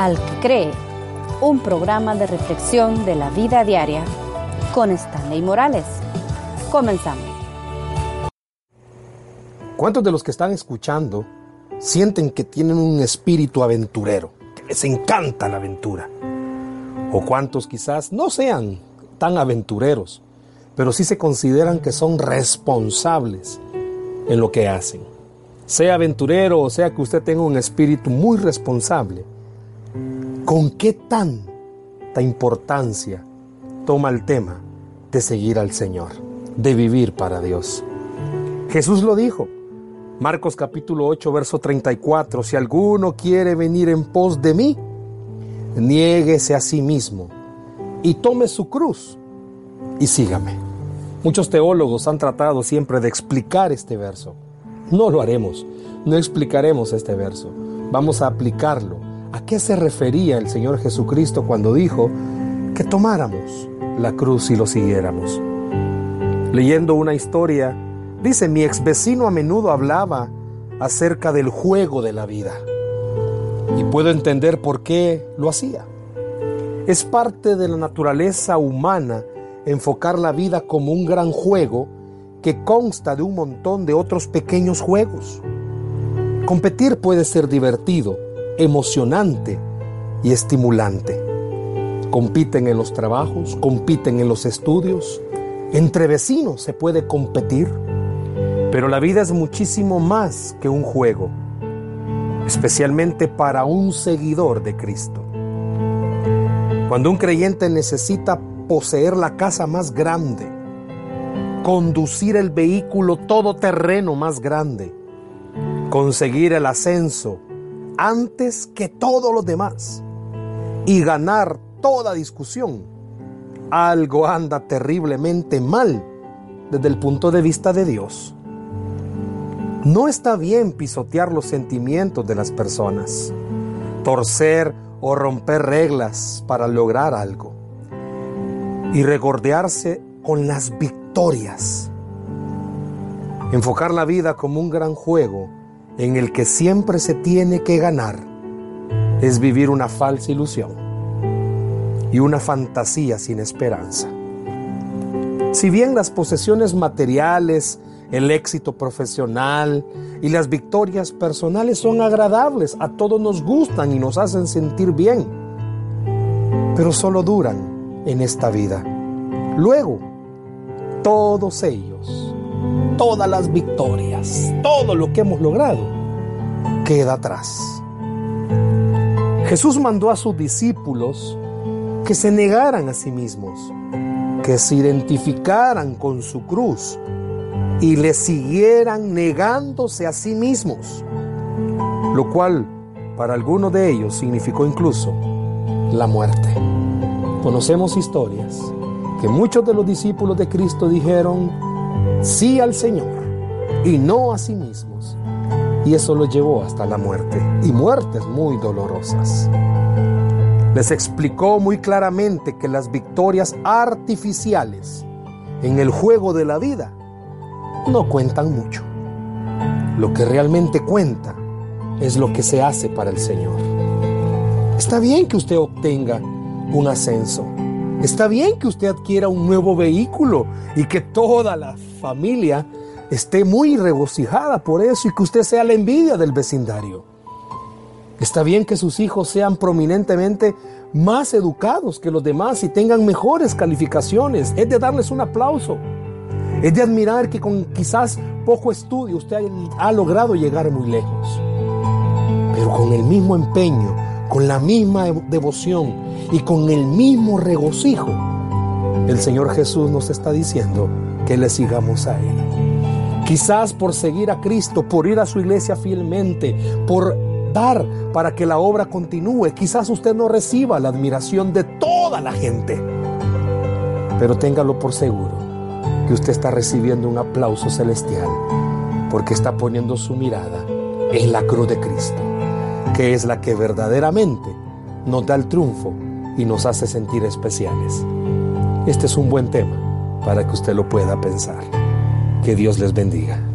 Al que cree, un programa de reflexión de la vida diaria con Stanley Morales. Comenzamos. ¿Cuántos de los que están escuchando sienten que tienen un espíritu aventurero, que les encanta la aventura? ¿O cuántos quizás no sean tan aventureros, pero sí se consideran que son responsables en lo que hacen? Sea aventurero o sea que usted tenga un espíritu muy responsable, ¿con qué tanta importancia toma el tema de seguir al Señor, de vivir para Dios? Jesús lo dijo, Marcos capítulo 8, verso 34, si alguno quiere venir en pos de mí, niéguese a sí mismo y tome su cruz y sígame. Muchos teólogos han tratado siempre de explicar este verso. No lo haremos, no explicaremos este verso, vamos a aplicarlo. ¿A qué se refería el Señor Jesucristo cuando dijo que tomáramos la cruz y lo siguiéramos? Leyendo una historia Dice, mi ex vecino a menudo hablaba acerca del juego de la vida. Y puedo entender por qué lo hacía. Es parte de la naturaleza humana enfocar la vida como un gran juego que consta de un montón de otros pequeños juegos. Competir puede ser divertido, emocionante y estimulante. Compiten en los trabajos, compiten en los estudios. Entre vecinos se puede competir pero la vida es muchísimo más que un juego, especialmente para un seguidor de Cristo. Cuando un creyente necesita poseer la casa más grande, conducir el vehículo todoterreno más grande, conseguir el ascenso antes que todos los demás y ganar toda discusión, algo anda terriblemente mal desde el punto de vista de Dios. No está bien pisotear los sentimientos de las personas, torcer o romper reglas para lograr algo y regordearse con las victorias. Enfocar la vida como un gran juego en el que siempre se tiene que ganar es vivir una falsa ilusión y una fantasía sin esperanza. Si bien las posesiones materiales el éxito profesional y las victorias personales son agradables, a todos nos gustan y nos hacen sentir bien, pero solo duran en esta vida. Luego, todos ellos, todas las victorias, todo lo que hemos logrado, queda atrás. Jesús mandó a sus discípulos que se negaran a sí mismos, que se identificaran con su cruz y le siguieran negándose a sí mismos, lo cual para algunos de ellos significó incluso la muerte. Conocemos historias que muchos de los discípulos de Cristo dijeron sí al Señor y no a sí mismos. Y eso los llevó hasta la muerte, y muertes muy dolorosas. Les explicó muy claramente que las victorias artificiales en el juego de la vida no cuentan mucho. Lo que realmente cuenta es lo que se hace para el Señor. Está bien que usted obtenga un ascenso. Está bien que usted adquiera un nuevo vehículo y que toda la familia esté muy regocijada por eso y que usted sea la envidia del vecindario. Está bien que sus hijos sean prominentemente más educados que los demás y tengan mejores calificaciones. Es de darles un aplauso. Es de admirar que con quizás poco estudio usted ha logrado llegar muy lejos. Pero con el mismo empeño, con la misma devoción y con el mismo regocijo, el Señor Jesús nos está diciendo que le sigamos a Él. Quizás por seguir a Cristo, por ir a su iglesia fielmente, por dar para que la obra continúe, quizás usted no reciba la admiración de toda la gente. Pero téngalo por seguro usted está recibiendo un aplauso celestial porque está poniendo su mirada en la cruz de Cristo, que es la que verdaderamente nos da el triunfo y nos hace sentir especiales. Este es un buen tema para que usted lo pueda pensar. Que Dios les bendiga.